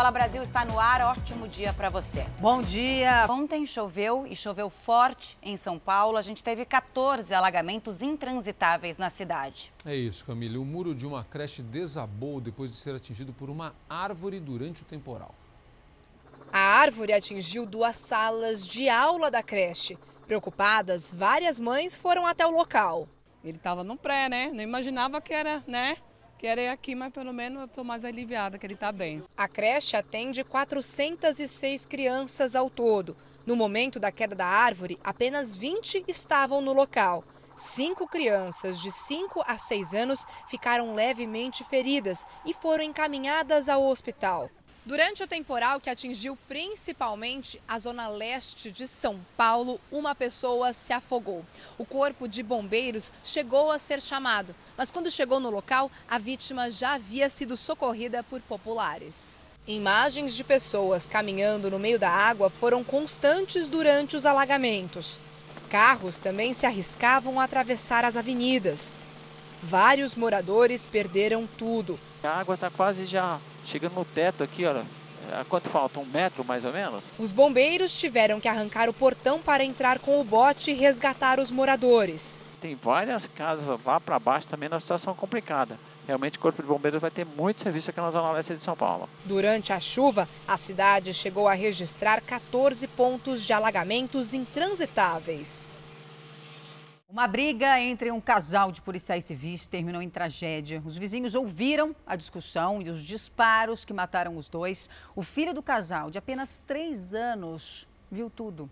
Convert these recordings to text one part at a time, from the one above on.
Fala Brasil está no ar, ótimo dia para você. Bom dia. Ontem choveu e choveu forte em São Paulo. A gente teve 14 alagamentos intransitáveis na cidade. É isso, Camila. O muro de uma creche desabou depois de ser atingido por uma árvore durante o temporal. A árvore atingiu duas salas de aula da creche. Preocupadas, várias mães foram até o local. Ele estava no pré, né? Não imaginava que era, né? Que era aqui, mas pelo menos eu estou mais aliviada que ele está bem. A creche atende 406 crianças ao todo. No momento da queda da árvore, apenas 20 estavam no local. Cinco crianças de 5 a 6 anos ficaram levemente feridas e foram encaminhadas ao hospital. Durante o temporal que atingiu principalmente a zona leste de São Paulo, uma pessoa se afogou. O corpo de bombeiros chegou a ser chamado, mas quando chegou no local, a vítima já havia sido socorrida por populares. Imagens de pessoas caminhando no meio da água foram constantes durante os alagamentos. Carros também se arriscavam a atravessar as avenidas. Vários moradores perderam tudo. A água está quase já chegando no teto aqui, olha. A quanto falta? Um metro mais ou menos? Os bombeiros tiveram que arrancar o portão para entrar com o bote e resgatar os moradores. Tem várias casas lá para baixo também na situação complicada. Realmente o Corpo de Bombeiros vai ter muito serviço aqui na Zona Leste de São Paulo. Durante a chuva, a cidade chegou a registrar 14 pontos de alagamentos intransitáveis. Uma briga entre um casal de policiais civis terminou em tragédia. Os vizinhos ouviram a discussão e os disparos que mataram os dois. O filho do casal, de apenas três anos, viu tudo.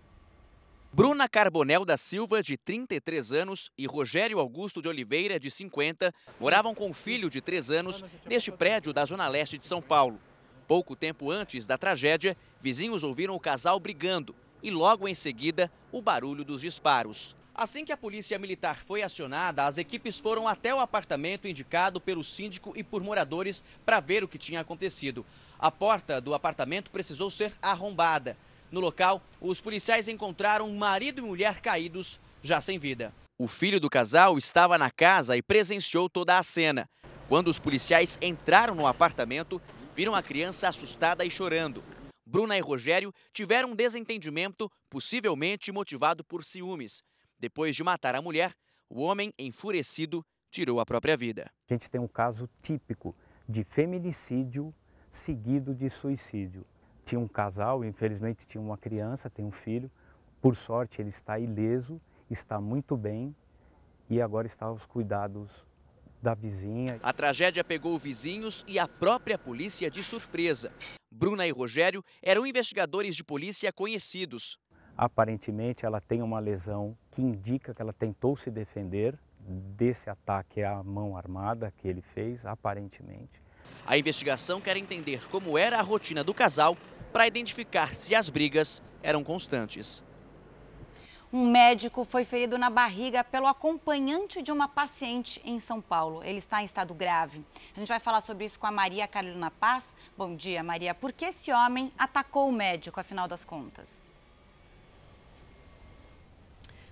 Bruna Carbonel da Silva, de 33 anos, e Rogério Augusto de Oliveira, de 50, moravam com o filho de 3 anos neste prédio da Zona Leste de São Paulo. Pouco tempo antes da tragédia, vizinhos ouviram o casal brigando e logo em seguida o barulho dos disparos. Assim que a polícia militar foi acionada, as equipes foram até o apartamento indicado pelo síndico e por moradores para ver o que tinha acontecido. A porta do apartamento precisou ser arrombada. No local, os policiais encontraram marido e mulher caídos, já sem vida. O filho do casal estava na casa e presenciou toda a cena. Quando os policiais entraram no apartamento, viram a criança assustada e chorando. Bruna e Rogério tiveram um desentendimento, possivelmente motivado por ciúmes. Depois de matar a mulher, o homem, enfurecido, tirou a própria vida. A gente tem um caso típico de feminicídio seguido de suicídio. Tinha um casal, infelizmente tinha uma criança, tem um filho. Por sorte, ele está ileso, está muito bem e agora está aos cuidados da vizinha. A tragédia pegou vizinhos e a própria polícia de surpresa. Bruna e Rogério eram investigadores de polícia conhecidos. Aparentemente, ela tem uma lesão que indica que ela tentou se defender desse ataque à mão armada que ele fez, aparentemente. A investigação quer entender como era a rotina do casal para identificar se as brigas eram constantes. Um médico foi ferido na barriga pelo acompanhante de uma paciente em São Paulo. Ele está em estado grave. A gente vai falar sobre isso com a Maria Carolina Paz. Bom dia, Maria. Por que esse homem atacou o médico, afinal das contas?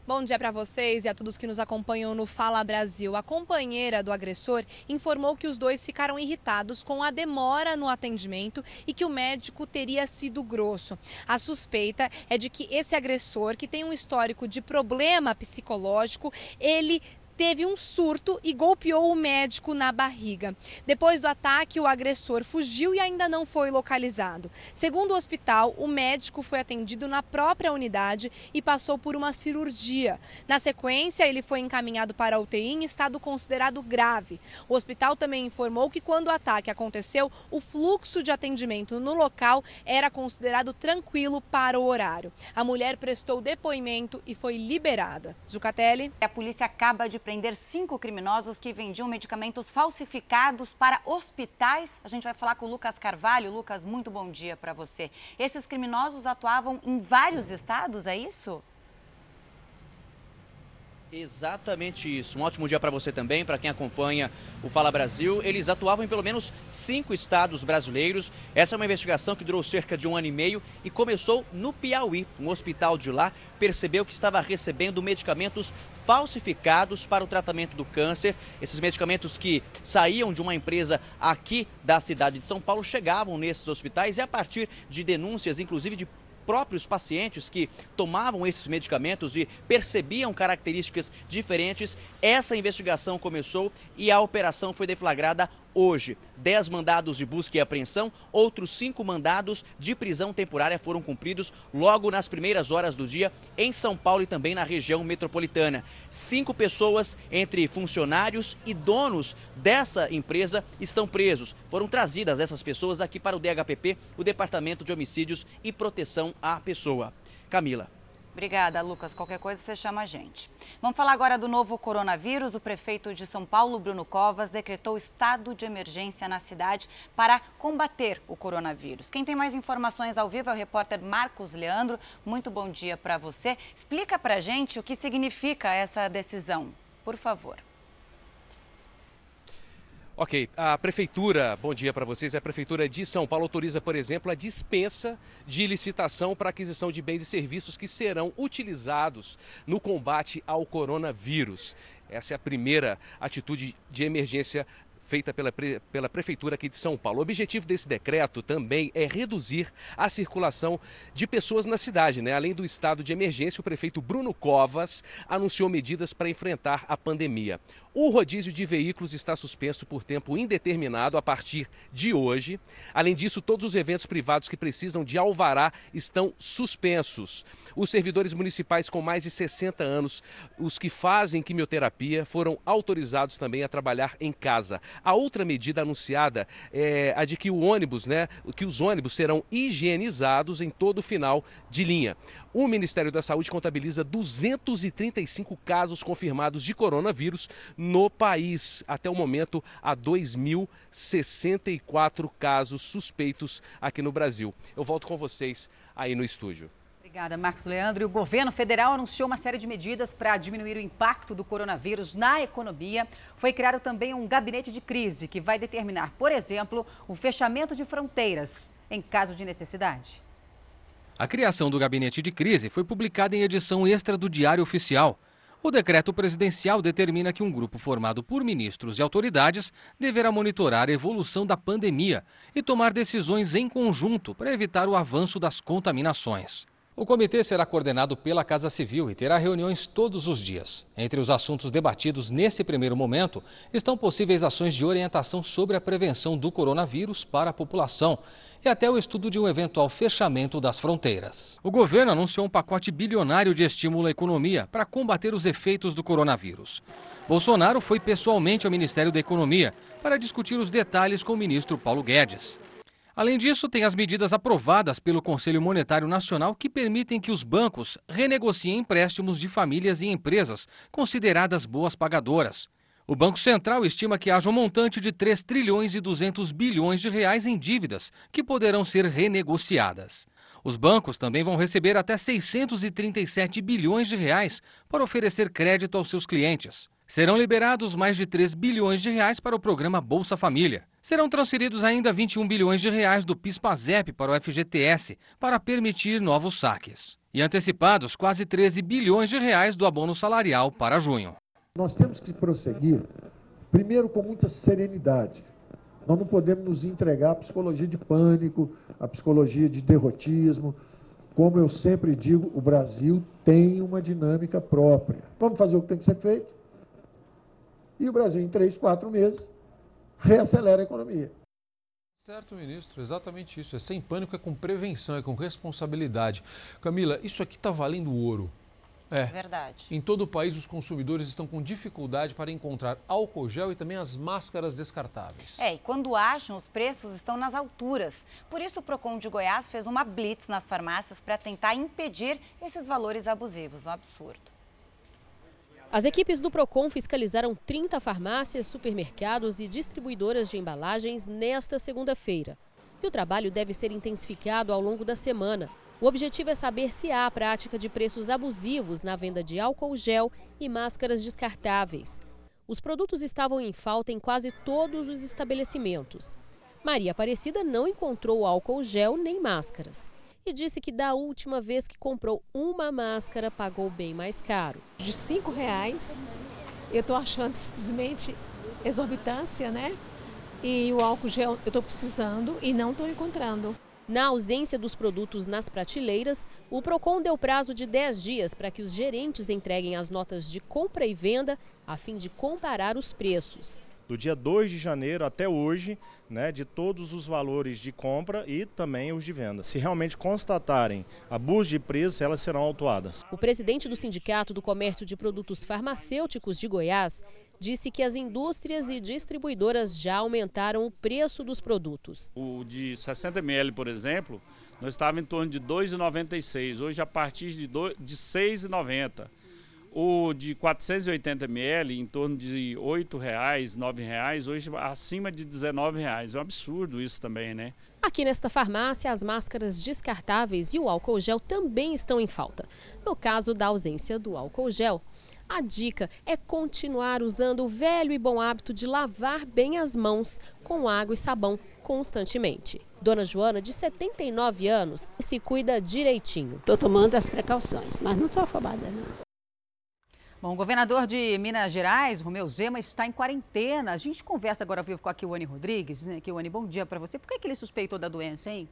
Bom dia para vocês e a todos que nos acompanham no Fala Brasil. A companheira do agressor informou que os dois ficaram irritados com a demora no atendimento e que o médico teria sido grosso. A suspeita é de que esse agressor, que tem um histórico de problema psicológico, ele teve um surto e golpeou o médico na barriga. Depois do ataque, o agressor fugiu e ainda não foi localizado. Segundo o hospital, o médico foi atendido na própria unidade e passou por uma cirurgia. Na sequência, ele foi encaminhado para a UTI em estado considerado grave. O hospital também informou que quando o ataque aconteceu, o fluxo de atendimento no local era considerado tranquilo para o horário. A mulher prestou depoimento e foi liberada. Zucatelli. A polícia acaba de prender cinco criminosos que vendiam medicamentos falsificados para hospitais. A gente vai falar com o Lucas Carvalho. Lucas, muito bom dia para você. Esses criminosos atuavam em vários estados, é isso? Exatamente isso. Um ótimo dia para você também, para quem acompanha o Fala Brasil. Eles atuavam em pelo menos cinco estados brasileiros. Essa é uma investigação que durou cerca de um ano e meio e começou no Piauí. Um hospital de lá percebeu que estava recebendo medicamentos falsificados para o tratamento do câncer. Esses medicamentos que saíam de uma empresa aqui da cidade de São Paulo chegavam nesses hospitais e a partir de denúncias, inclusive de próprios pacientes que tomavam esses medicamentos e percebiam características diferentes, essa investigação começou e a operação foi deflagrada hoje. Dez mandados de busca e apreensão, outros cinco mandados de prisão temporária foram cumpridos logo nas primeiras horas do dia em São Paulo e também na região metropolitana. Cinco pessoas, entre funcionários e donos dessa empresa, estão presos. Foram trazidas essas pessoas aqui para o DHPP, o Departamento de Homicídios e Proteção à Pessoa. Camila. Obrigada, Lucas. Qualquer coisa você chama a gente. Vamos falar agora do novo coronavírus. O prefeito de São Paulo, Bruno Covas, decretou estado de emergência na cidade para combater o coronavírus. Quem tem mais informações ao vivo é o repórter Marcos Leandro. Muito bom dia para você. Explica para gente o que significa essa decisão, por favor. Ok, a Prefeitura, bom dia para vocês. A Prefeitura de São Paulo autoriza, por exemplo, a dispensa de licitação para aquisição de bens e serviços que serão utilizados no combate ao coronavírus. Essa é a primeira atitude de emergência feita pela, pela Prefeitura aqui de São Paulo. O objetivo desse decreto também é reduzir a circulação de pessoas na cidade. Né? Além do estado de emergência, o prefeito Bruno Covas anunciou medidas para enfrentar a pandemia. O rodízio de veículos está suspenso por tempo indeterminado a partir de hoje. Além disso, todos os eventos privados que precisam de alvará estão suspensos. Os servidores municipais com mais de 60 anos, os que fazem quimioterapia, foram autorizados também a trabalhar em casa. A outra medida anunciada é a de que o ônibus, né, que os ônibus serão higienizados em todo o final de linha. O Ministério da Saúde contabiliza 235 casos confirmados de coronavírus no país. Até o momento, há 2.064 casos suspeitos aqui no Brasil. Eu volto com vocês aí no estúdio. Obrigada, Marcos Leandro. E o governo federal anunciou uma série de medidas para diminuir o impacto do coronavírus na economia. Foi criado também um gabinete de crise que vai determinar, por exemplo, o fechamento de fronteiras em caso de necessidade. A criação do gabinete de crise foi publicada em edição extra do Diário Oficial. O decreto presidencial determina que um grupo formado por ministros e autoridades deverá monitorar a evolução da pandemia e tomar decisões em conjunto para evitar o avanço das contaminações. O comitê será coordenado pela Casa Civil e terá reuniões todos os dias. Entre os assuntos debatidos nesse primeiro momento estão possíveis ações de orientação sobre a prevenção do coronavírus para a população e até o estudo de um eventual fechamento das fronteiras. O governo anunciou um pacote bilionário de estímulo à economia para combater os efeitos do coronavírus. Bolsonaro foi pessoalmente ao Ministério da Economia para discutir os detalhes com o ministro Paulo Guedes. Além disso, tem as medidas aprovadas pelo Conselho Monetário Nacional que permitem que os bancos renegociem empréstimos de famílias e empresas consideradas boas pagadoras. O Banco Central estima que haja um montante de 3 trilhões e 200 bilhões de reais em dívidas que poderão ser renegociadas. Os bancos também vão receber até 637 bilhões de reais para oferecer crédito aos seus clientes. Serão liberados mais de 3 bilhões de reais para o programa Bolsa Família. Serão transferidos ainda 21 bilhões de reais do PIS/PASEP para o FGTS para permitir novos saques. E antecipados quase 13 bilhões de reais do abono salarial para junho. Nós temos que prosseguir, primeiro com muita serenidade. Nós não podemos nos entregar à psicologia de pânico, à psicologia de derrotismo. Como eu sempre digo, o Brasil tem uma dinâmica própria. Vamos fazer o que tem que ser feito e o Brasil, em três, quatro meses, reacelera a economia. Certo, ministro, exatamente isso. É sem pânico, é com prevenção, é com responsabilidade. Camila, isso aqui está valendo ouro. É. Verdade. Em todo o país, os consumidores estão com dificuldade para encontrar álcool gel e também as máscaras descartáveis. É, e quando acham, os preços estão nas alturas. Por isso, o Procon de Goiás fez uma blitz nas farmácias para tentar impedir esses valores abusivos. Um absurdo. As equipes do Procon fiscalizaram 30 farmácias, supermercados e distribuidoras de embalagens nesta segunda-feira. E o trabalho deve ser intensificado ao longo da semana. O objetivo é saber se há prática de preços abusivos na venda de álcool gel e máscaras descartáveis. Os produtos estavam em falta em quase todos os estabelecimentos. Maria Aparecida não encontrou álcool gel nem máscaras e disse que da última vez que comprou uma máscara pagou bem mais caro. De cinco reais, eu estou achando simplesmente exorbitância, né? E o álcool gel eu estou precisando e não estou encontrando. Na ausência dos produtos nas prateleiras, o Procon deu prazo de 10 dias para que os gerentes entreguem as notas de compra e venda, a fim de comparar os preços. Do dia 2 de janeiro até hoje, né, de todos os valores de compra e também os de venda. Se realmente constatarem abuso de preço, elas serão autuadas. O presidente do Sindicato do Comércio de Produtos Farmacêuticos de Goiás disse que as indústrias e distribuidoras já aumentaram o preço dos produtos. O de 60 ml, por exemplo, nós estávamos em torno de R$ 2,96, hoje a partir de, R$ 6,90. O de 480 ml em torno de R$ 8,00, R$ 9,00, hoje acima de R$ 19,00. É um absurdo isso também, né? Aqui nesta farmácia, as máscaras descartáveis e o álcool gel também estão em falta. No caso da ausência do álcool gel, a dica é continuar usando o velho e bom hábito de lavar bem as mãos com água e sabão constantemente. Dona Joana, de 79 anos, se cuida direitinho. Estou tomando as precauções, mas não estou afobada, não. Bom, o governador de Minas Gerais, Romeu Zema, está em quarentena. A gente conversa agora ao vivo com a Kiwane Rodrigues. Né? Kiwane, bom dia para você. Por que, é que ele suspeitou da doença, hein?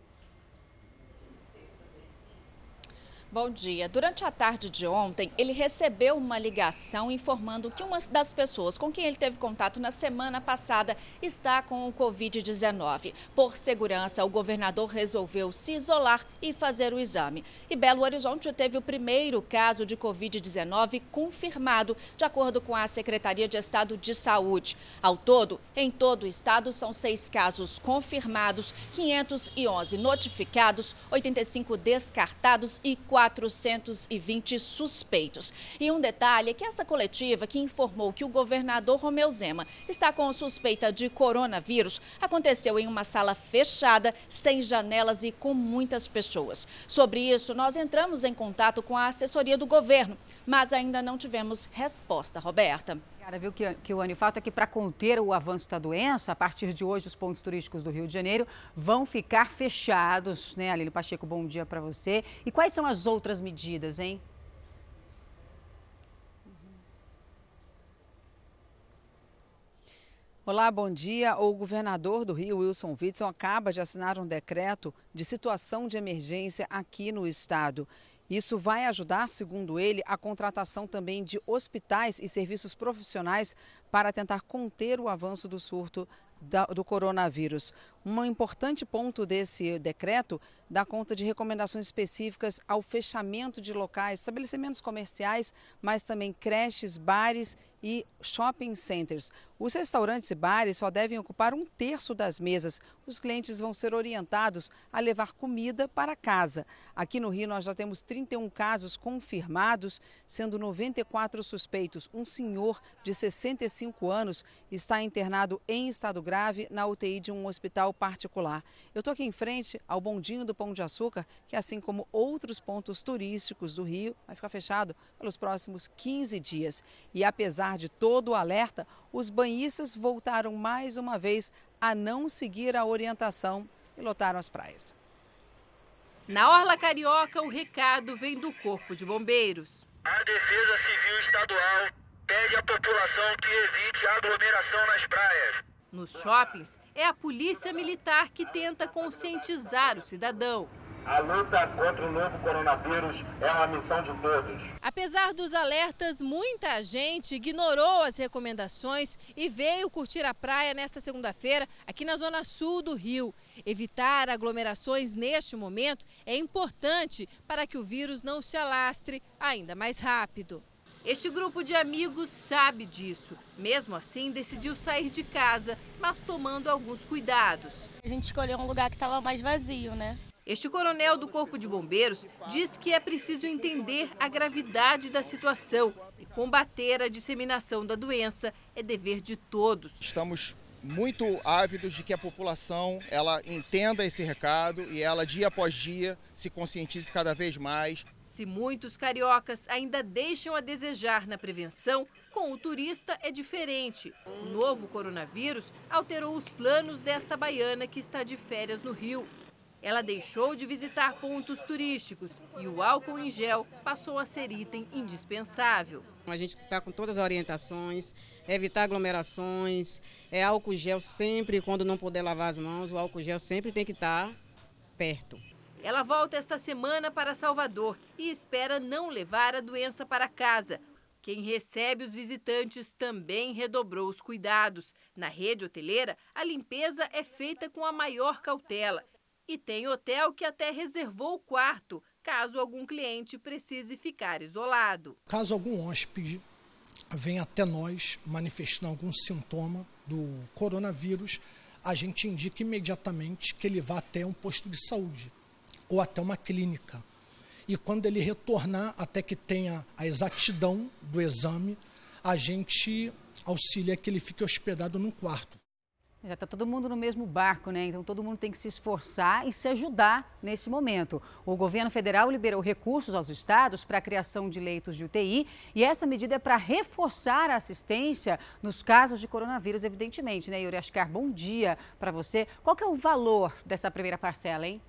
Bom dia. Durante a tarde de ontem, ele recebeu uma ligação informando que uma das pessoas com quem ele teve contato na semana passada está com o Covid-19. Por segurança, o governador resolveu se isolar e fazer o exame. E Belo Horizonte teve o primeiro caso de Covid-19 confirmado, de acordo com a Secretaria de Estado de Saúde. Ao todo, em todo o estado, são seis casos confirmados, 511 notificados, 85 descartados e 4 420 suspeitos. E um detalhe é que essa coletiva que informou que o governador Romeu Zema está com suspeita de coronavírus aconteceu em uma sala fechada, sem janelas e com muitas pessoas. Sobre isso, nós entramos em contato com a assessoria do governo, mas ainda não tivemos resposta, Roberta. Cara, viu que, o Anny, fato é que para conter o avanço da doença, a partir de hoje os pontos turísticos do Rio de Janeiro vão ficar fechados, né? Aline Pacheco, bom dia para você. E quais são as outras medidas, hein? Olá, bom dia. O governador do Rio, Wilson Witson, acaba de assinar um decreto de situação de emergência aqui no estado. Isso vai ajudar, segundo ele, a contratação também de hospitais e serviços profissionais para tentar conter o avanço do surto do coronavírus. Um importante ponto desse decreto dá conta de recomendações específicas ao fechamento de locais, estabelecimentos comerciais, mas também creches, bares e shopping centers. Os restaurantes e bares só devem ocupar um terço das mesas. Os clientes vão ser orientados a levar comida para casa. Aqui no Rio, nós já temos 31 casos confirmados, sendo 94 suspeitos. Um senhor de 65 anos está internado em estado grave na UTI de um hospital particular. Eu estou aqui em frente ao Bondinho do Pão de Açúcar, que assim como outros pontos turísticos do Rio, vai ficar fechado pelos próximos 15 dias. E apesar de todo o alerta, os banhistas voltaram mais uma vez a não seguir a orientação e lotaram as praias. Na Orla Carioca, o recado vem do Corpo de Bombeiros. A Defesa Civil Estadual pede à população que evite aglomeração nas praias. Nos shoppings, é a polícia militar que tenta conscientizar o cidadão. A luta contra o novo coronavírus é uma missão de todos. Apesar dos alertas, muita gente ignorou as recomendações e veio curtir a praia nesta segunda-feira aqui na zona sul do Rio. Evitar aglomerações neste momento é importante para que o vírus não se alastre ainda mais rápido. Este grupo de amigos sabe disso. Mesmo assim, decidiu sair de casa, mas tomando alguns cuidados. A gente escolheu um lugar que estava mais vazio, né? Este coronel do Corpo de Bombeiros diz que é preciso entender a gravidade da situação e combater a disseminação da doença é dever de todos. Estamos muito ávidos de que a população ela entenda esse recado e ela dia após dia se conscientize cada vez mais. Se muitos cariocas ainda deixam a desejar na prevenção, com o turista é diferente. O novo coronavírus alterou os planos desta baiana que está de férias no Rio. Ela deixou de visitar pontos turísticos e o álcool em gel passou a ser item indispensável. A gente está com todas as orientações, evitar aglomerações, é álcool gel sempre, quando não puder lavar as mãos, o álcool gel sempre tem que estar perto. Ela volta esta semana para Salvador e espera não levar a doença para casa. Quem recebe os visitantes também redobrou os cuidados. Na rede hoteleira, a limpeza é feita com a maior cautela. E tem hotel que até reservou o quarto, caso algum cliente precise ficar isolado. Caso algum hóspede venha até nós manifestando algum sintoma do coronavírus, a gente indica imediatamente que ele vá até um posto de saúde ou até uma clínica. E quando ele retornar, até que tenha a exatidão do exame, a gente auxilia que ele fique hospedado num quarto. Já está todo mundo no mesmo barco, né? Então todo mundo tem que se esforçar e se ajudar nesse momento. O governo federal liberou recursos aos estados para a criação de leitos de UTI e essa medida é para reforçar a assistência nos casos de coronavírus, evidentemente, né, Yuri Ascar? Bom dia para você. Qual que é o valor dessa primeira parcela, hein?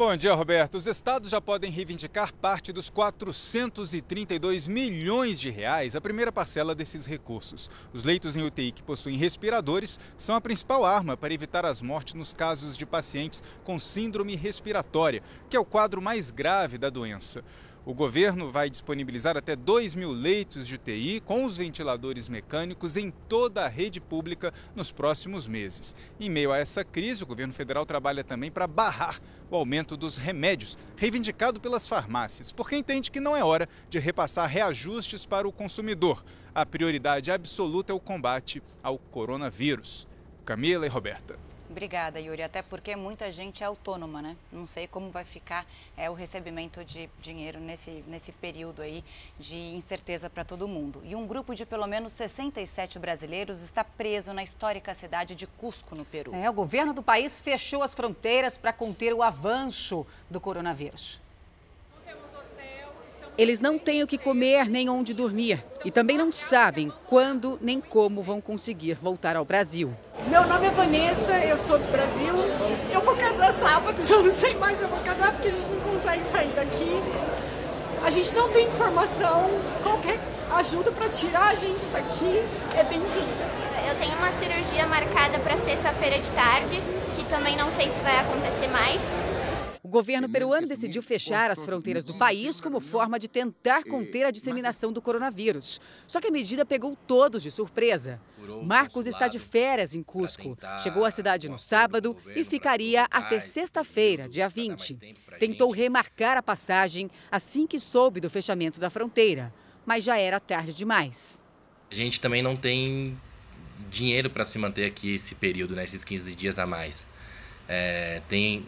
Bom dia, Roberto. Os estados já podem reivindicar parte dos 432 milhões de reais, a primeira parcela desses recursos. Os leitos em UTI que possuem respiradores são a principal arma para evitar as mortes nos casos de pacientes com síndrome respiratória, que é o quadro mais grave da doença. O governo vai disponibilizar até 2 mil leitos de UTI com os ventiladores mecânicos em toda a rede pública nos próximos meses. Em meio a essa crise, o governo federal trabalha também para barrar o aumento dos remédios, reivindicado pelas farmácias, porque entende que não é hora de repassar reajustes para o consumidor. A prioridade absoluta é o combate ao coronavírus. Camila e Roberta. Obrigada, Yuri. Até porque muita gente é autônoma, né? Não sei como vai ficar é, o recebimento de dinheiro nesse, nesse período aí de incerteza para todo mundo. E um grupo de pelo menos 67 brasileiros está preso na histórica cidade de Cusco, no Peru. É, o governo do país fechou as fronteiras para conter o avanço do coronavírus. Eles não têm o que comer nem onde dormir e também não sabem quando nem como vão conseguir voltar ao Brasil. Meu nome é Vanessa, eu sou do Brasil. Eu vou casar sábado, já não sei mais se eu vou casar porque a gente não consegue sair daqui. A gente não tem informação, qualquer ajuda para tirar a gente daqui é bem-vinda. Eu tenho uma cirurgia marcada para sexta-feira de tarde, que também não sei se vai acontecer mais. O governo peruano decidiu fechar as fronteiras do país como forma de tentar conter a disseminação do coronavírus. Só que a medida pegou todos de surpresa. Marcos está de férias em Cusco. Chegou à cidade no sábado e ficaria até sexta-feira, dia 20. Tentou remarcar a passagem assim que soube do fechamento da fronteira, mas já era tarde demais. A gente também não tem dinheiro para se manter aqui esse período, né, esses 15 dias a mais. É, tem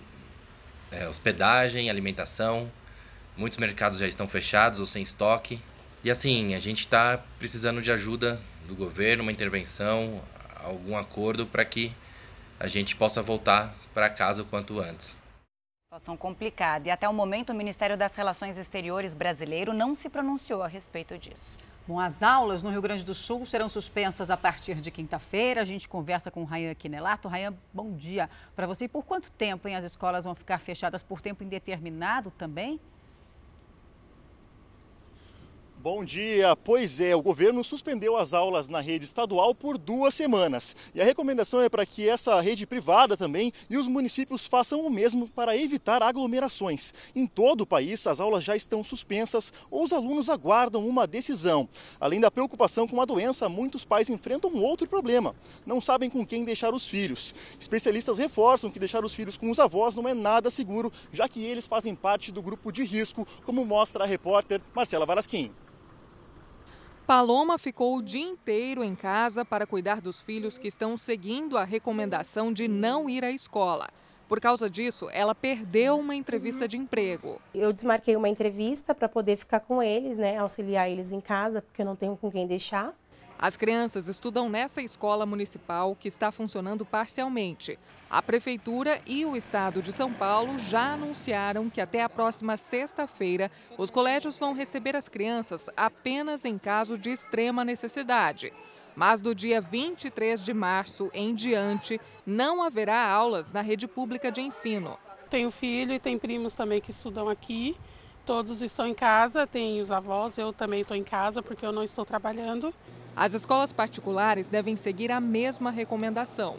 é, hospedagem, alimentação. Muitos mercados já estão fechados ou sem estoque. E assim, a gente está precisando de ajuda do governo, uma intervenção, algum acordo para que a gente possa voltar para casa o quanto antes. Situação complicada. E até o momento, o Ministério das Relações Exteriores brasileiro não se pronunciou a respeito disso. Bom, as aulas no Rio Grande do Sul serão suspensas a partir de quinta-feira. A gente conversa com o Rayan Quinelato. Rayan, bom dia para você. E por quanto tempo hein, as escolas vão ficar fechadas? Por tempo indeterminado também? Bom dia. Pois é, o governo suspendeu as aulas na rede estadual por duas semanas. E a recomendação é para que essa rede privada também e os municípios façam o mesmo para evitar aglomerações. Em todo o país, as aulas já estão suspensas ou os alunos aguardam uma decisão. Além da preocupação com a doença, muitos pais enfrentam um outro problema: não sabem com quem deixar os filhos. Especialistas reforçam que deixar os filhos com os avós não é nada seguro, já que eles fazem parte do grupo de risco, como mostra a repórter Marcela Varasquim. Paloma ficou o dia inteiro em casa para cuidar dos filhos que estão seguindo a recomendação de não ir à escola. Por causa disso, ela perdeu uma entrevista de emprego. Eu desmarquei uma entrevista para poder ficar com eles, né, auxiliar eles em casa, porque eu não tenho com quem deixar. As crianças estudam nessa escola municipal que está funcionando parcialmente. A Prefeitura e o Estado de São Paulo já anunciaram que até a próxima sexta-feira os colégios vão receber as crianças apenas em caso de extrema necessidade. Mas do dia 23 de março em diante, não haverá aulas na rede pública de ensino. Tenho filho e tem primos também que estudam aqui. Todos estão em casa, tem os avós, eu também estou em casa porque eu não estou trabalhando. As escolas particulares devem seguir a mesma recomendação.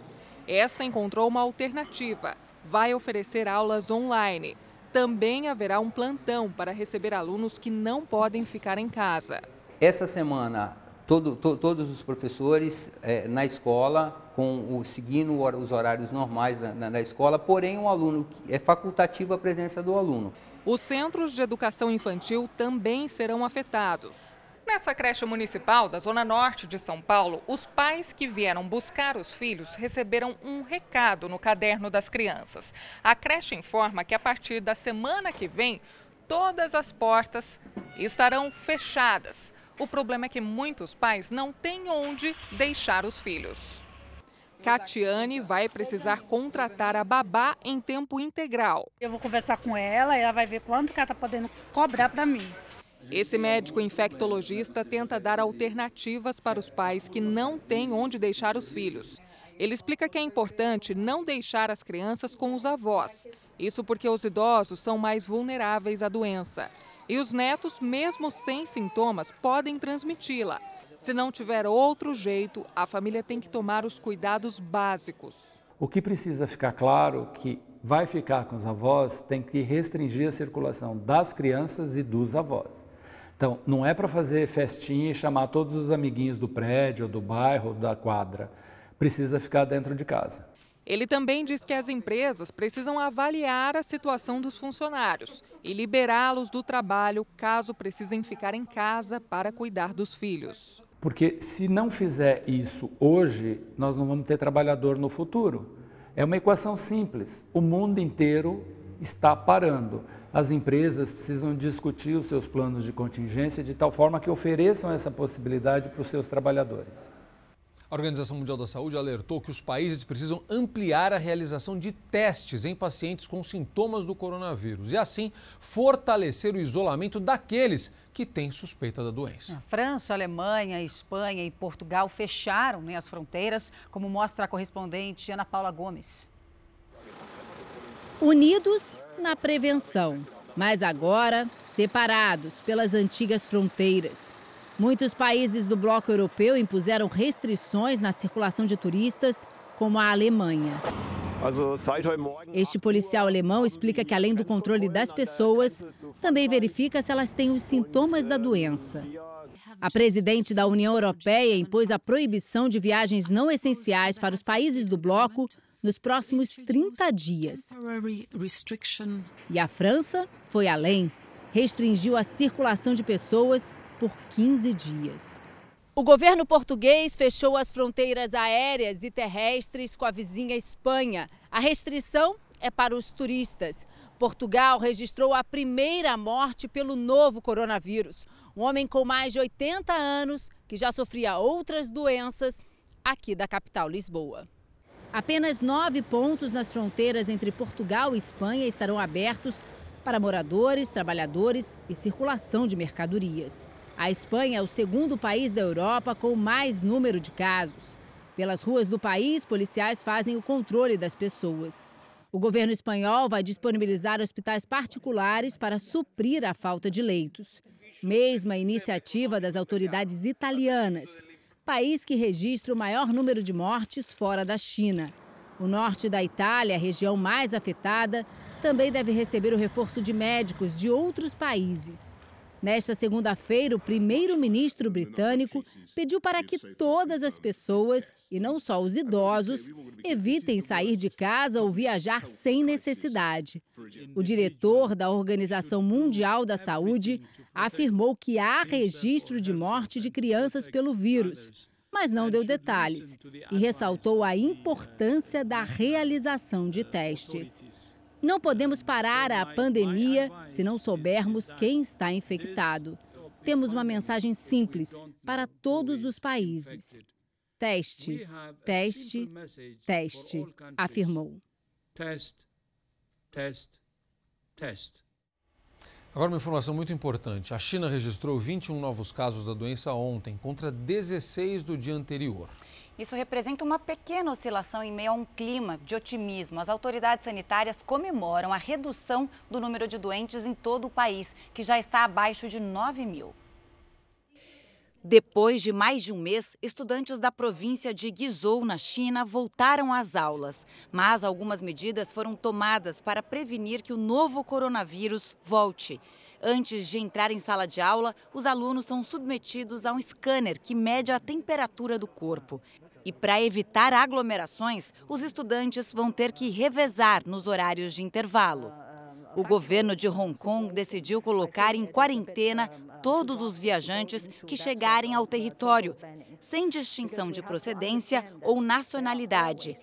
Essa encontrou uma alternativa. Vai oferecer aulas online. Também haverá um plantão para receber alunos que não podem ficar em casa. Essa semana, todo, to, todos os professores é, na escola, com o, seguindo os horários normais na, na, na escola, porém, o um aluno é facultativa a presença do aluno. Os centros de educação infantil também serão afetados. Nessa creche municipal da Zona Norte de São Paulo, os pais que vieram buscar os filhos receberam um recado no caderno das crianças. A creche informa que a partir da semana que vem, todas as portas estarão fechadas. O problema é que muitos pais não têm onde deixar os filhos. Catiane vai precisar contratar a babá em tempo integral. Eu vou conversar com ela, ela vai ver quanto que ela está podendo cobrar para mim. Esse médico infectologista tenta dar alternativas para os pais que não têm onde deixar os filhos. Ele explica que é importante não deixar as crianças com os avós. Isso porque os idosos são mais vulneráveis à doença. E os netos, mesmo sem sintomas, podem transmiti-la. Se não tiver outro jeito, a família tem que tomar os cuidados básicos. O que precisa ficar claro que vai ficar com os avós tem que restringir a circulação das crianças e dos avós. Então, não é para fazer festinha e chamar todos os amiguinhos do prédio, do bairro, da quadra. Precisa ficar dentro de casa. Ele também diz que as empresas precisam avaliar a situação dos funcionários e liberá-los do trabalho caso precisem ficar em casa para cuidar dos filhos. Porque se não fizer isso hoje, nós não vamos ter trabalhador no futuro. É uma equação simples. O mundo inteiro está parando. As empresas precisam discutir os seus planos de contingência de tal forma que ofereçam essa possibilidade para os seus trabalhadores. A Organização Mundial da Saúde alertou que os países precisam ampliar a realização de testes em pacientes com sintomas do coronavírus e, assim, fortalecer o isolamento daqueles que têm suspeita da doença. A França, Alemanha, Espanha e Portugal fecharam né, as fronteiras, como mostra a correspondente Ana Paula Gomes. Unidos na prevenção, mas agora separados pelas antigas fronteiras. Muitos países do bloco europeu impuseram restrições na circulação de turistas, como a Alemanha. Este policial alemão explica que, além do controle das pessoas, também verifica se elas têm os sintomas da doença. A presidente da União Europeia impôs a proibição de viagens não essenciais para os países do bloco nos próximos 30 dias. E a França foi além. Restringiu a circulação de pessoas por 15 dias. O governo português fechou as fronteiras aéreas e terrestres com a vizinha Espanha. A restrição é para os turistas. Portugal registrou a primeira morte pelo novo coronavírus. Um homem com mais de 80 anos que já sofria outras doenças aqui da capital Lisboa. Apenas nove pontos nas fronteiras entre Portugal e Espanha estarão abertos para moradores, trabalhadores e circulação de mercadorias. A Espanha é o segundo país da Europa com mais número de casos. Pelas ruas do país, policiais fazem o controle das pessoas. O governo espanhol vai disponibilizar hospitais particulares para suprir a falta de leitos. Mesma iniciativa das autoridades italianas, país que registra o maior número de mortes fora da China. O norte da Itália, a região mais afetada, também deve receber o reforço de médicos de outros países. Nesta segunda-feira, o primeiro-ministro britânico pediu para que todas as pessoas, e não só os idosos, evitem sair de casa ou viajar sem necessidade. O diretor da Organização Mundial da Saúde afirmou que há registro de morte de crianças pelo vírus, mas não deu detalhes e ressaltou a importância da realização de testes. Não podemos parar a pandemia se não soubermos quem está infectado. temos uma mensagem simples para todos os países. Teste, teste, teste, afirmou. Teste, teste, teste. Agora, uma informação muito importante: a China registrou 21 novos casos da doença ontem, contra 16 do dia anterior. Isso representa uma pequena oscilação em meio a um clima de otimismo. As autoridades sanitárias comemoram a redução do número de doentes em todo o país, que já está abaixo de 9 mil. Depois de mais de um mês, estudantes da província de Guizhou, na China, voltaram às aulas. Mas algumas medidas foram tomadas para prevenir que o novo coronavírus volte. Antes de entrar em sala de aula, os alunos são submetidos a um scanner que mede a temperatura do corpo. E para evitar aglomerações, os estudantes vão ter que revezar nos horários de intervalo. O governo de Hong Kong decidiu colocar em quarentena todos os viajantes que chegarem ao território, sem distinção de procedência ou nacionalidade.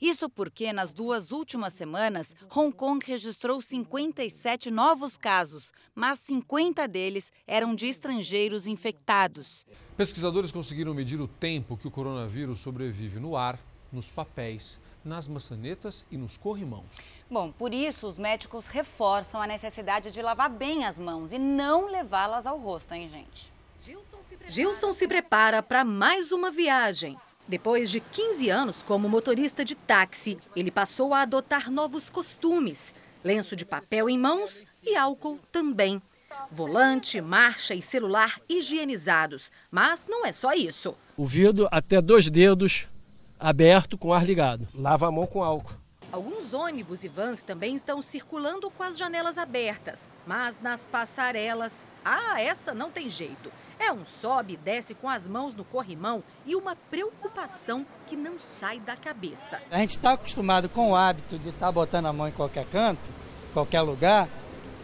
Isso porque, nas duas últimas semanas, Hong Kong registrou 57 novos casos, mas 50 deles eram de estrangeiros infectados. Pesquisadores conseguiram medir o tempo que o coronavírus sobrevive no ar, nos papéis, nas maçanetas e nos corrimãos. Bom, por isso os médicos reforçam a necessidade de lavar bem as mãos e não levá-las ao rosto, hein, gente? Gilson se prepara para mais uma viagem. Depois de 15 anos como motorista de táxi, ele passou a adotar novos costumes: lenço de papel em mãos e álcool também. Volante, marcha e celular higienizados. Mas não é só isso. O vidro até dois dedos aberto com ar ligado. Lava a mão com álcool. Alguns ônibus e vans também estão circulando com as janelas abertas, mas nas passarelas, ah, essa não tem jeito. É um sobe e desce com as mãos no corrimão e uma preocupação que não sai da cabeça. A gente está acostumado com o hábito de estar tá botando a mão em qualquer canto, qualquer lugar,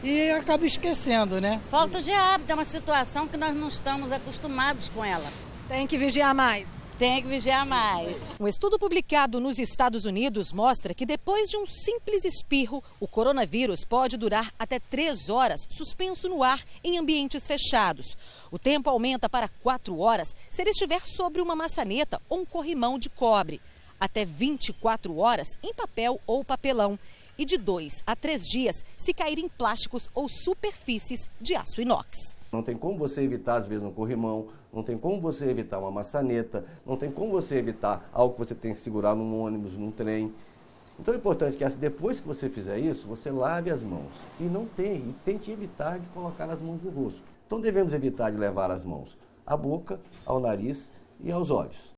e acaba esquecendo, né? Falta de hábito é uma situação que nós não estamos acostumados com ela. Tem que vigiar mais. Tem que vigiar mais. Um estudo publicado nos Estados Unidos mostra que depois de um simples espirro, o coronavírus pode durar até três horas suspenso no ar em ambientes fechados. O tempo aumenta para quatro horas se ele estiver sobre uma maçaneta ou um corrimão de cobre. Até 24 horas em papel ou papelão e de dois a três dias se cair em plásticos ou superfícies de aço inox. Não tem como você evitar, às vezes, no corrimão, não tem como você evitar uma maçaneta, não tem como você evitar algo que você tem que segurar num ônibus, num trem. Então é importante que depois que você fizer isso, você lave as mãos. E não tem, e tente evitar de colocar as mãos no rosto. Então devemos evitar de levar as mãos à boca, ao nariz e aos olhos.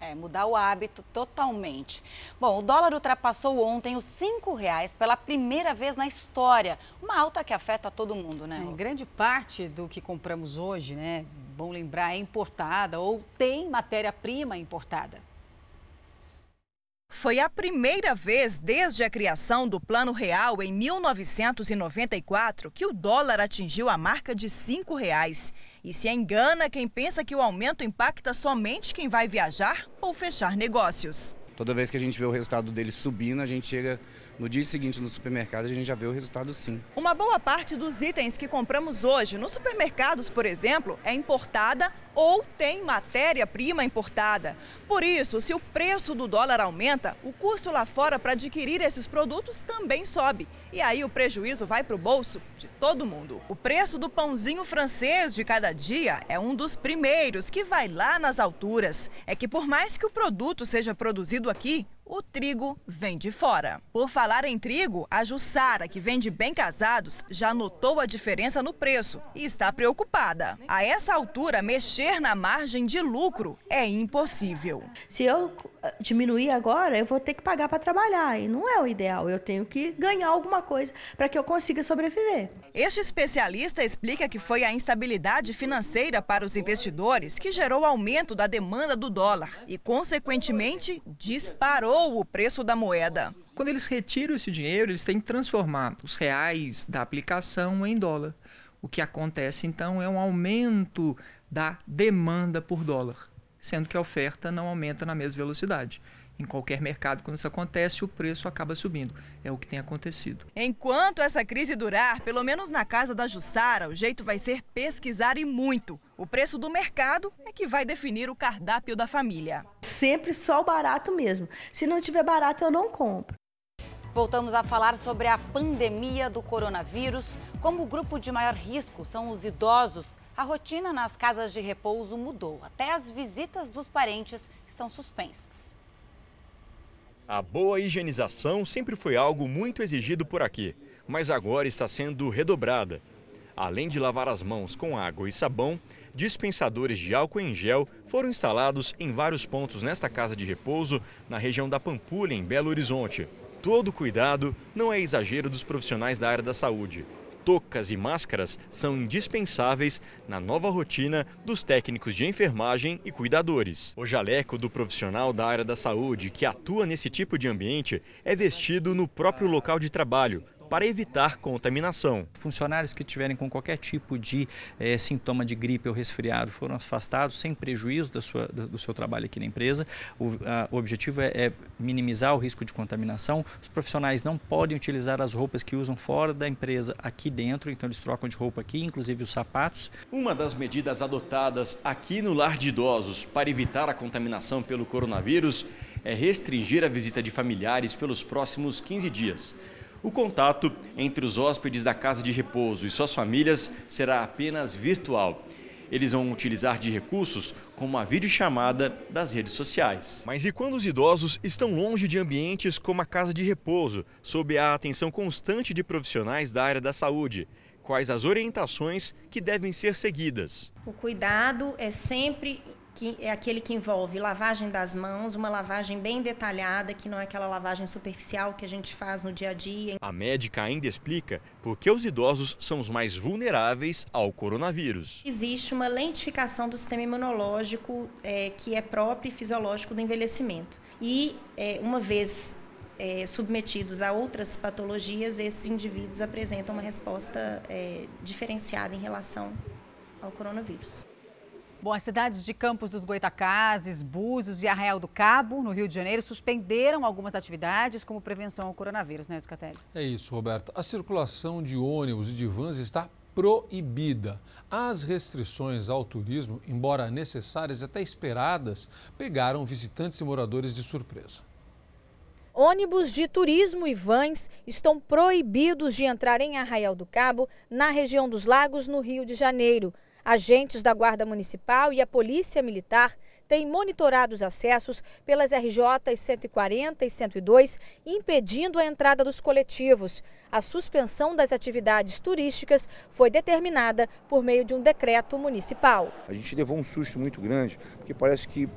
É, mudar o hábito totalmente. Bom, o dólar ultrapassou ontem os cinco reais pela primeira vez na história. Uma alta que afeta todo mundo, né? É, grande parte do que compramos hoje, né? Bom lembrar, é importada ou tem matéria-prima importada. Foi a primeira vez desde a criação do Plano Real em 1994 que o dólar atingiu a marca de R$ 5,00. E se engana quem pensa que o aumento impacta somente quem vai viajar ou fechar negócios. Toda vez que a gente vê o resultado dele subindo, a gente chega no dia seguinte no supermercado, a gente já vê o resultado sim. Uma boa parte dos itens que compramos hoje nos supermercados, por exemplo, é importada ou tem matéria-prima importada. Por isso, se o preço do dólar aumenta, o custo lá fora para adquirir esses produtos também sobe. E aí o prejuízo vai para o bolso de todo mundo. O preço do pãozinho francês de cada dia é um dos primeiros que vai lá nas alturas. É que por mais que o produto seja produzido aqui, o trigo vem de fora. Por falar em trigo, a Jussara, que vende bem casados, já notou a diferença no preço e está preocupada. A essa altura, mexer na margem de lucro é impossível. Se eu eh, diminuir agora, eu vou ter que pagar para trabalhar e não é o ideal. Eu tenho que ganhar alguma coisa para que eu consiga sobreviver. Este especialista explica que foi a instabilidade financeira para os investidores que gerou aumento da demanda do dólar e, consequentemente, disparou o preço da moeda. Quando eles retiram esse dinheiro, eles têm que transformar os reais da aplicação em dólar. O que acontece então é um aumento da demanda por dólar, sendo que a oferta não aumenta na mesma velocidade. Em qualquer mercado, quando isso acontece, o preço acaba subindo. É o que tem acontecido. Enquanto essa crise durar, pelo menos na casa da Jussara, o jeito vai ser pesquisar e muito. O preço do mercado é que vai definir o cardápio da família. Sempre só o barato mesmo. Se não tiver barato, eu não compro. Voltamos a falar sobre a pandemia do coronavírus. Como o grupo de maior risco são os idosos, a rotina nas casas de repouso mudou. Até as visitas dos parentes estão suspensas. A boa higienização sempre foi algo muito exigido por aqui, mas agora está sendo redobrada. Além de lavar as mãos com água e sabão, dispensadores de álcool em gel foram instalados em vários pontos nesta casa de repouso, na região da Pampulha, em Belo Horizonte. Todo cuidado não é exagero dos profissionais da área da saúde. Tocas e máscaras são indispensáveis na nova rotina dos técnicos de enfermagem e cuidadores. O jaleco do profissional da área da saúde que atua nesse tipo de ambiente é vestido no próprio local de trabalho, para evitar contaminação. Funcionários que tiverem com qualquer tipo de eh, sintoma de gripe ou resfriado foram afastados sem prejuízo da sua, do, do seu trabalho aqui na empresa. O, a, o objetivo é, é, minimizar o risco de contaminação. Os profissionais não podem utilizar as roupas que usam fora da empresa aqui dentro, então eles trocam de roupa aqui, inclusive os sapatos. Uma das medidas adotadas aqui no lar de idosos para evitar a contaminação pelo coronavírus é restringir a visita de familiares pelos próximos 15 dias. O contato entre os hóspedes da casa de repouso e suas famílias será apenas virtual. Eles vão utilizar de recursos como a videochamada das redes sociais. Mas e quando os idosos estão longe de ambientes como a casa de repouso, sob a atenção constante de profissionais da área da saúde? Quais as orientações que devem ser seguidas? O cuidado é sempre que é aquele que envolve lavagem das mãos, uma lavagem bem detalhada, que não é aquela lavagem superficial que a gente faz no dia a dia. A médica ainda explica por que os idosos são os mais vulneráveis ao coronavírus. Existe uma lentificação do sistema imunológico é, que é próprio e fisiológico do envelhecimento. E é, uma vez é, submetidos a outras patologias, esses indivíduos apresentam uma resposta é, diferenciada em relação ao coronavírus. Bom, as cidades de Campos dos Goitacazes, Búzios e Arraial do Cabo, no Rio de Janeiro, suspenderam algumas atividades como prevenção ao coronavírus, né, Escatelli? É isso, Roberta. A circulação de ônibus e de vans está proibida. As restrições ao turismo, embora necessárias e até esperadas, pegaram visitantes e moradores de surpresa. Ônibus de turismo e vans estão proibidos de entrar em Arraial do Cabo, na região dos Lagos, no Rio de Janeiro. Agentes da Guarda Municipal e a Polícia Militar têm monitorado os acessos pelas RJ 140 e 102, impedindo a entrada dos coletivos. A suspensão das atividades turísticas foi determinada por meio de um decreto municipal. A gente levou um susto muito grande, porque parece que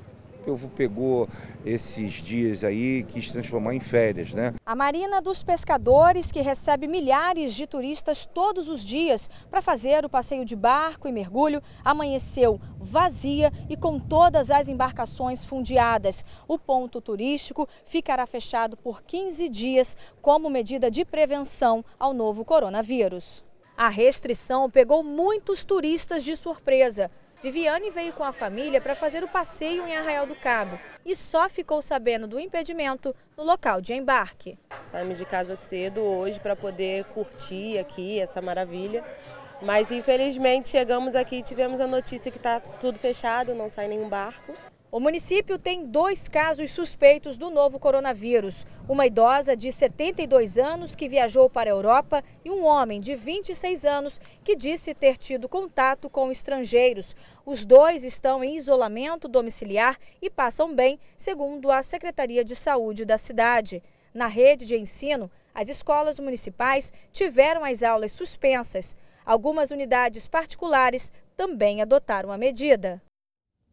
povo pegou esses dias aí e quis transformar em férias, né? A Marina dos Pescadores, que recebe milhares de turistas todos os dias para fazer o passeio de barco e mergulho, amanheceu vazia e com todas as embarcações fundeadas. O ponto turístico ficará fechado por 15 dias como medida de prevenção ao novo coronavírus. A restrição pegou muitos turistas de surpresa. Viviane veio com a família para fazer o passeio em Arraial do Cabo e só ficou sabendo do impedimento no local de embarque. Saímos de casa cedo hoje para poder curtir aqui essa maravilha. Mas infelizmente chegamos aqui e tivemos a notícia que está tudo fechado, não sai nenhum barco. O município tem dois casos suspeitos do novo coronavírus. Uma idosa de 72 anos que viajou para a Europa e um homem de 26 anos que disse ter tido contato com estrangeiros. Os dois estão em isolamento domiciliar e passam bem, segundo a Secretaria de Saúde da cidade. Na rede de ensino, as escolas municipais tiveram as aulas suspensas. Algumas unidades particulares também adotaram a medida.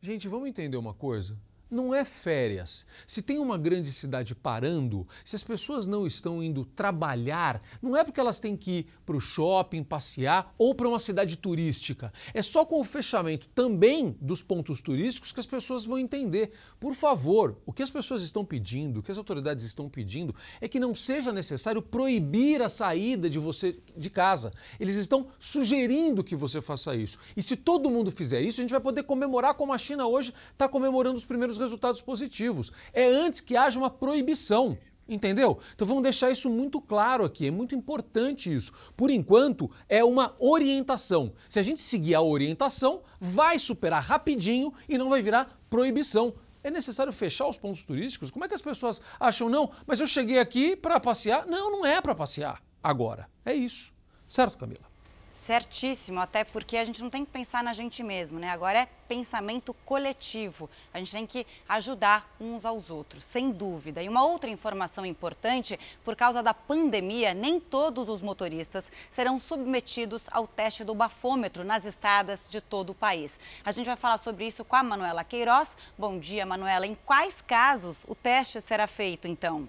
Gente, vamos entender uma coisa? Não é férias. Se tem uma grande cidade parando, se as pessoas não estão indo trabalhar, não é porque elas têm que ir para o shopping, passear ou para uma cidade turística. É só com o fechamento também dos pontos turísticos que as pessoas vão entender. Por favor, o que as pessoas estão pedindo, o que as autoridades estão pedindo é que não seja necessário proibir a saída de você de casa. Eles estão sugerindo que você faça isso. E se todo mundo fizer isso, a gente vai poder comemorar como a China hoje está comemorando os primeiros resultados positivos. É antes que haja uma proibição. Entendeu? Então vamos deixar isso muito claro aqui, é muito importante isso. Por enquanto, é uma orientação. Se a gente seguir a orientação, vai superar rapidinho e não vai virar proibição. É necessário fechar os pontos turísticos? Como é que as pessoas acham, não, mas eu cheguei aqui para passear? Não, não é para passear agora. É isso. Certo, Camila? Certíssimo, até porque a gente não tem que pensar na gente mesmo, né? Agora é pensamento coletivo. A gente tem que ajudar uns aos outros, sem dúvida. E uma outra informação importante: por causa da pandemia, nem todos os motoristas serão submetidos ao teste do bafômetro nas estradas de todo o país. A gente vai falar sobre isso com a Manuela Queiroz. Bom dia, Manuela. Em quais casos o teste será feito, então?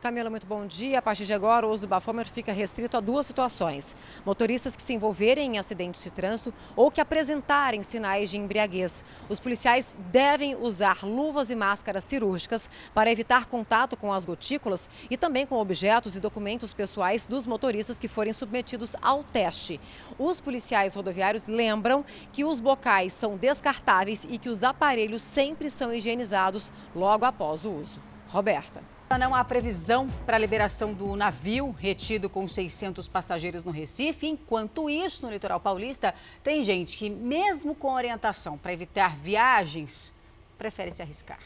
Camila, muito bom dia. A partir de agora, o uso do bafômetro fica restrito a duas situações: motoristas que se envolverem em acidentes de trânsito ou que apresentarem sinais de embriaguez. Os policiais devem usar luvas e máscaras cirúrgicas para evitar contato com as gotículas e também com objetos e documentos pessoais dos motoristas que forem submetidos ao teste. Os policiais rodoviários lembram que os bocais são descartáveis e que os aparelhos sempre são higienizados logo após o uso. Roberta. Não há previsão para a liberação do navio retido com 600 passageiros no Recife. Enquanto isso, no litoral paulista, tem gente que, mesmo com orientação para evitar viagens, prefere se arriscar.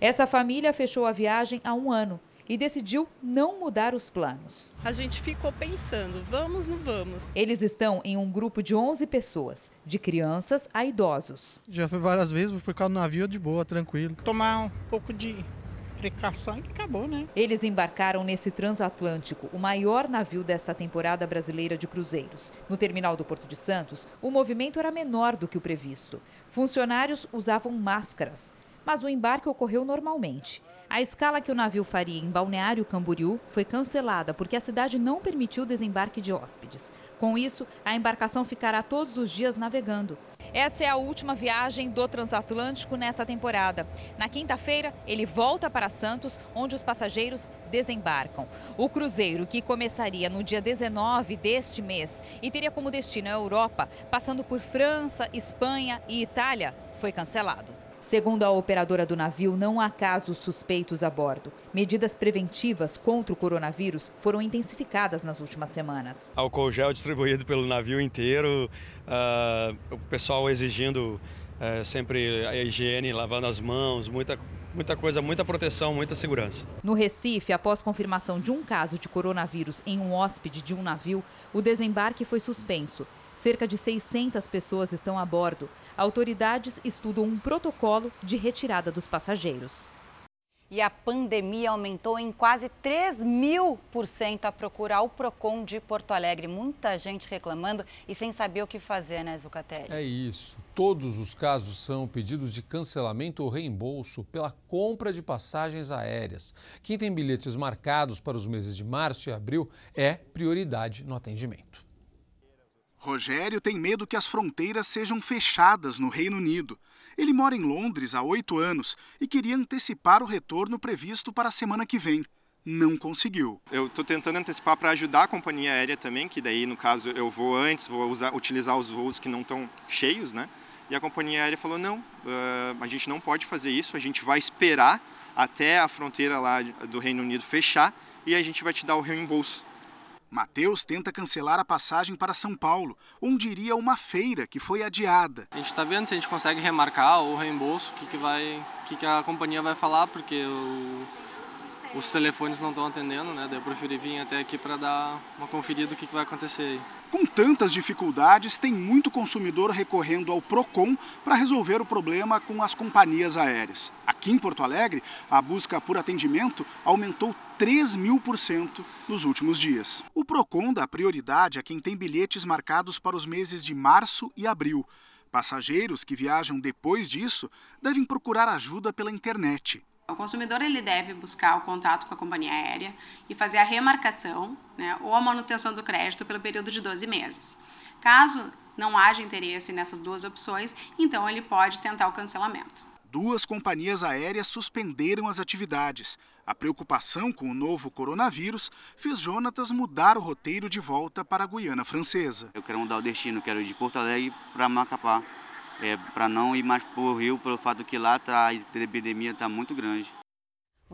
Essa família fechou a viagem há um ano e decidiu não mudar os planos. A gente ficou pensando, vamos, não vamos. Eles estão em um grupo de 11 pessoas, de crianças a idosos. Já fui várias vezes, por causa do navio de boa, tranquilo. Tomar um pouco de precaução e acabou, né? Eles embarcaram nesse transatlântico, o maior navio desta temporada brasileira de cruzeiros. No terminal do Porto de Santos, o movimento era menor do que o previsto. Funcionários usavam máscaras, mas o embarque ocorreu normalmente. A escala que o navio faria em Balneário Camboriú foi cancelada porque a cidade não permitiu o desembarque de hóspedes. Com isso, a embarcação ficará todos os dias navegando. Essa é a última viagem do transatlântico nessa temporada. Na quinta-feira, ele volta para Santos, onde os passageiros desembarcam. O cruzeiro, que começaria no dia 19 deste mês e teria como destino a Europa, passando por França, Espanha e Itália, foi cancelado. Segundo a operadora do navio, não há casos suspeitos a bordo. Medidas preventivas contra o coronavírus foram intensificadas nas últimas semanas. Álcool gel distribuído pelo navio inteiro, uh, o pessoal exigindo uh, sempre a higiene, lavando as mãos, muita muita coisa, muita proteção, muita segurança. No Recife, após confirmação de um caso de coronavírus em um hóspede de um navio, o desembarque foi suspenso. Cerca de 600 pessoas estão a bordo. Autoridades estudam um protocolo de retirada dos passageiros. E a pandemia aumentou em quase 3 mil por cento a procura ao PROCON de Porto Alegre. Muita gente reclamando e sem saber o que fazer, né, Zucatelli? É isso. Todos os casos são pedidos de cancelamento ou reembolso pela compra de passagens aéreas. Quem tem bilhetes marcados para os meses de março e abril é prioridade no atendimento. Rogério tem medo que as fronteiras sejam fechadas no Reino Unido. Ele mora em Londres há oito anos e queria antecipar o retorno previsto para a semana que vem. Não conseguiu. Eu estou tentando antecipar para ajudar a companhia aérea também, que daí, no caso, eu vou antes, vou usar, utilizar os voos que não estão cheios, né? E a companhia aérea falou: não, uh, a gente não pode fazer isso, a gente vai esperar até a fronteira lá do Reino Unido fechar e a gente vai te dar o reembolso. Matheus tenta cancelar a passagem para São Paulo, onde iria uma feira que foi adiada. A gente está vendo se a gente consegue remarcar o reembolso, o que, que, vai, que, que a companhia vai falar, porque o, os telefones não estão atendendo, né? Daí eu preferi vir até aqui para dar uma conferida do que, que vai acontecer aí. Com tantas dificuldades, tem muito consumidor recorrendo ao Procon para resolver o problema com as companhias aéreas. Aqui em Porto Alegre, a busca por atendimento aumentou 3 mil por cento nos últimos dias. O Procon dá prioridade a quem tem bilhetes marcados para os meses de março e abril. Passageiros que viajam depois disso devem procurar ajuda pela internet. O consumidor ele deve buscar o contato com a companhia aérea e fazer a remarcação né, ou a manutenção do crédito pelo período de 12 meses. Caso não haja interesse nessas duas opções, então ele pode tentar o cancelamento. Duas companhias aéreas suspenderam as atividades. A preocupação com o novo coronavírus fez Jonatas mudar o roteiro de volta para a Guiana Francesa. Eu quero mudar o destino, quero ir de Porto Alegre para Macapá é, para não ir mais para o Rio, pelo fato que lá tá, a epidemia está muito grande.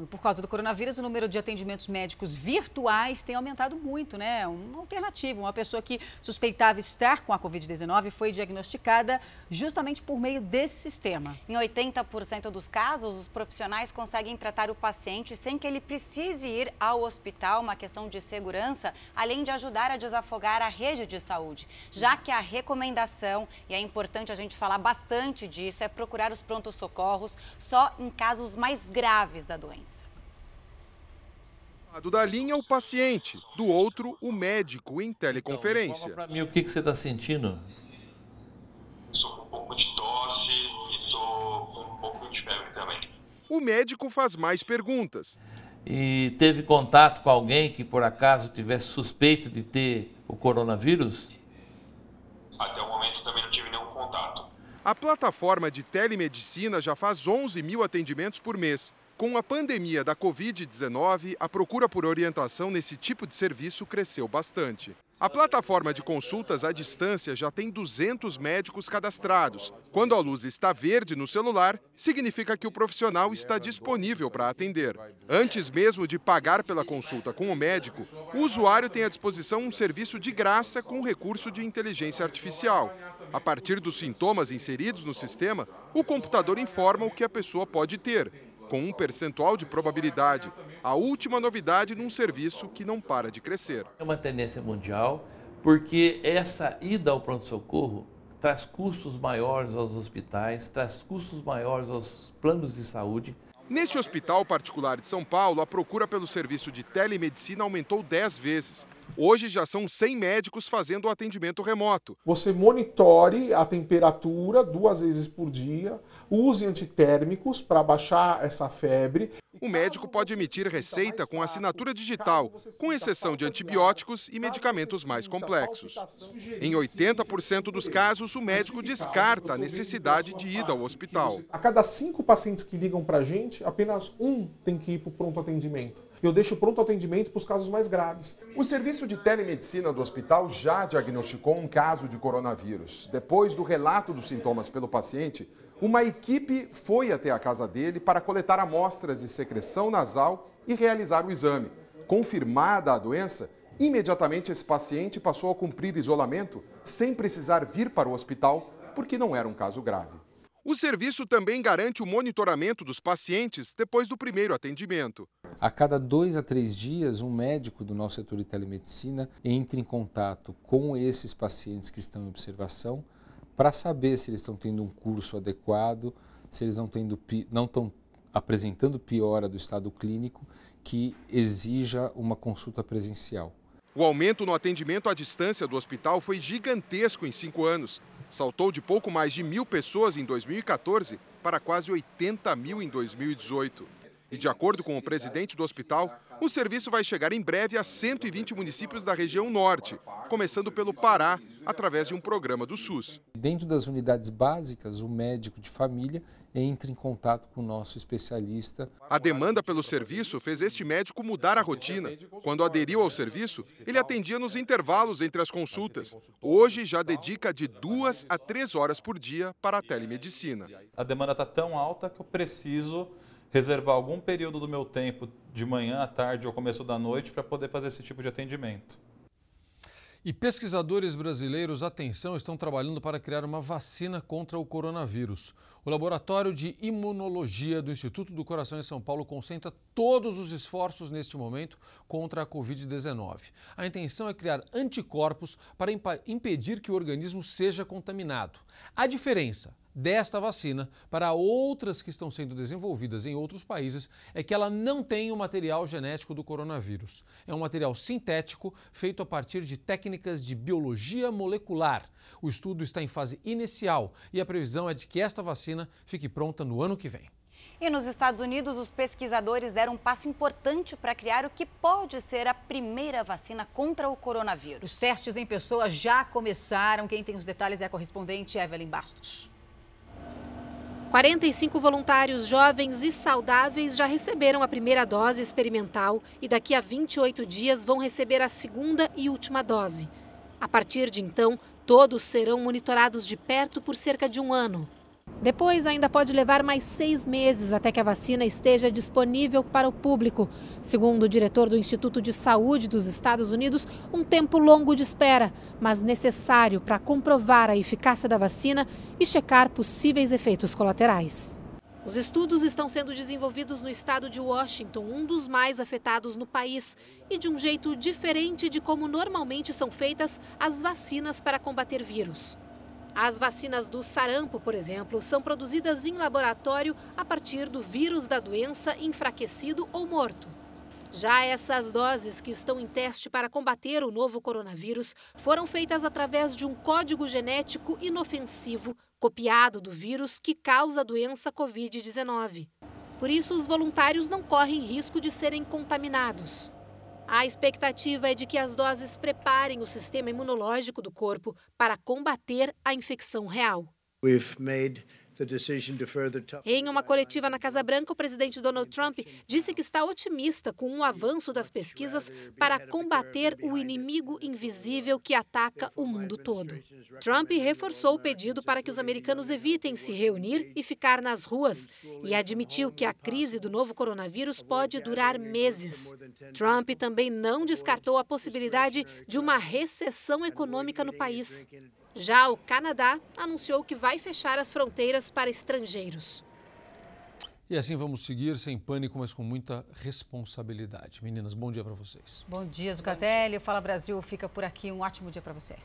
Por causa do coronavírus, o número de atendimentos médicos virtuais tem aumentado muito, né? Uma alternativa. Uma pessoa que suspeitava estar com a Covid-19 foi diagnosticada justamente por meio desse sistema. Em 80% dos casos, os profissionais conseguem tratar o paciente sem que ele precise ir ao hospital, uma questão de segurança, além de ajudar a desafogar a rede de saúde. Já que a recomendação, e é importante a gente falar bastante disso, é procurar os prontos-socorros só em casos mais graves da doença lado da linha, o paciente, do outro, o médico em teleconferência. Então, para mim, o que, que você está sentindo? Estou com um pouco de tosse e estou com um pouco de febre também. O médico faz mais perguntas. E teve contato com alguém que por acaso tivesse suspeito de ter o coronavírus? Até o momento também não tive nenhum contato. A plataforma de telemedicina já faz 11 mil atendimentos por mês. Com a pandemia da Covid-19, a procura por orientação nesse tipo de serviço cresceu bastante. A plataforma de consultas à distância já tem 200 médicos cadastrados. Quando a luz está verde no celular, significa que o profissional está disponível para atender. Antes mesmo de pagar pela consulta com o médico, o usuário tem à disposição um serviço de graça com recurso de inteligência artificial. A partir dos sintomas inseridos no sistema, o computador informa o que a pessoa pode ter com um percentual de probabilidade, a última novidade num serviço que não para de crescer. É uma tendência mundial, porque essa ida ao pronto-socorro traz custos maiores aos hospitais, traz custos maiores aos planos de saúde. Neste hospital particular de São Paulo, a procura pelo serviço de telemedicina aumentou 10 vezes. Hoje já são 100 médicos fazendo o atendimento remoto. Você monitore a temperatura duas vezes por dia, use antitérmicos para baixar essa febre. O médico pode emitir receita com assinatura digital, com exceção de antibióticos e medicamentos mais complexos. Em 80% dos casos, o médico descarta a necessidade de ida ao hospital. A cada cinco pacientes que ligam para a gente, apenas um tem que ir para o pronto atendimento eu deixo pronto atendimento para os casos mais graves. O serviço de telemedicina do hospital já diagnosticou um caso de coronavírus. Depois do relato dos sintomas pelo paciente, uma equipe foi até a casa dele para coletar amostras de secreção nasal e realizar o exame. Confirmada a doença, imediatamente esse paciente passou a cumprir isolamento sem precisar vir para o hospital, porque não era um caso grave. O serviço também garante o monitoramento dos pacientes depois do primeiro atendimento. A cada dois a três dias, um médico do nosso setor de telemedicina entra em contato com esses pacientes que estão em observação para saber se eles estão tendo um curso adequado, se eles não, tendo, não estão apresentando piora do estado clínico que exija uma consulta presencial. O aumento no atendimento à distância do hospital foi gigantesco em cinco anos saltou de pouco mais de mil pessoas em 2014 para quase 80 mil em 2018. E de acordo com o presidente do hospital, o serviço vai chegar em breve a 120 municípios da região norte, começando pelo Pará, através de um programa do SUS. Dentro das unidades básicas, o médico de família entra em contato com o nosso especialista. A demanda pelo serviço fez este médico mudar a rotina. Quando aderiu ao serviço, ele atendia nos intervalos entre as consultas. Hoje já dedica de duas a três horas por dia para a telemedicina. A demanda está tão alta que eu preciso reservar algum período do meu tempo, de manhã à tarde ou começo da noite, para poder fazer esse tipo de atendimento. E pesquisadores brasileiros, atenção, estão trabalhando para criar uma vacina contra o coronavírus. O Laboratório de Imunologia do Instituto do Coração em São Paulo concentra todos os esforços neste momento contra a Covid-19. A intenção é criar anticorpos para impedir que o organismo seja contaminado. A diferença desta vacina para outras que estão sendo desenvolvidas em outros países é que ela não tem o material genético do coronavírus. É um material sintético feito a partir de técnicas de biologia molecular. O estudo está em fase inicial e a previsão é de que esta vacina fique pronta no ano que vem. E nos Estados Unidos, os pesquisadores deram um passo importante para criar o que pode ser a primeira vacina contra o coronavírus. Os testes em pessoas já começaram. Quem tem os detalhes é a correspondente Evelyn Bastos. 45 voluntários jovens e saudáveis já receberam a primeira dose experimental e daqui a 28 dias vão receber a segunda e última dose. A partir de então, Todos serão monitorados de perto por cerca de um ano. Depois, ainda pode levar mais seis meses até que a vacina esteja disponível para o público. Segundo o diretor do Instituto de Saúde dos Estados Unidos, um tempo longo de espera, mas necessário para comprovar a eficácia da vacina e checar possíveis efeitos colaterais. Os estudos estão sendo desenvolvidos no estado de Washington, um dos mais afetados no país, e de um jeito diferente de como normalmente são feitas as vacinas para combater vírus. As vacinas do sarampo, por exemplo, são produzidas em laboratório a partir do vírus da doença enfraquecido ou morto. Já essas doses que estão em teste para combater o novo coronavírus foram feitas através de um código genético inofensivo copiado do vírus que causa a doença Covid-19. Por isso, os voluntários não correm risco de serem contaminados. A expectativa é de que as doses preparem o sistema imunológico do corpo para combater a infecção real. Em uma coletiva na Casa Branca, o presidente Donald Trump disse que está otimista com o avanço das pesquisas para combater o inimigo invisível que ataca o mundo todo. Trump reforçou o pedido para que os americanos evitem se reunir e ficar nas ruas e admitiu que a crise do novo coronavírus pode durar meses. Trump também não descartou a possibilidade de uma recessão econômica no país. Já o Canadá anunciou que vai fechar as fronteiras para estrangeiros. E assim vamos seguir sem pânico, mas com muita responsabilidade. Meninas, bom dia para vocês. Bom dia, Zucatelli. Fala Brasil fica por aqui. Um ótimo dia para você.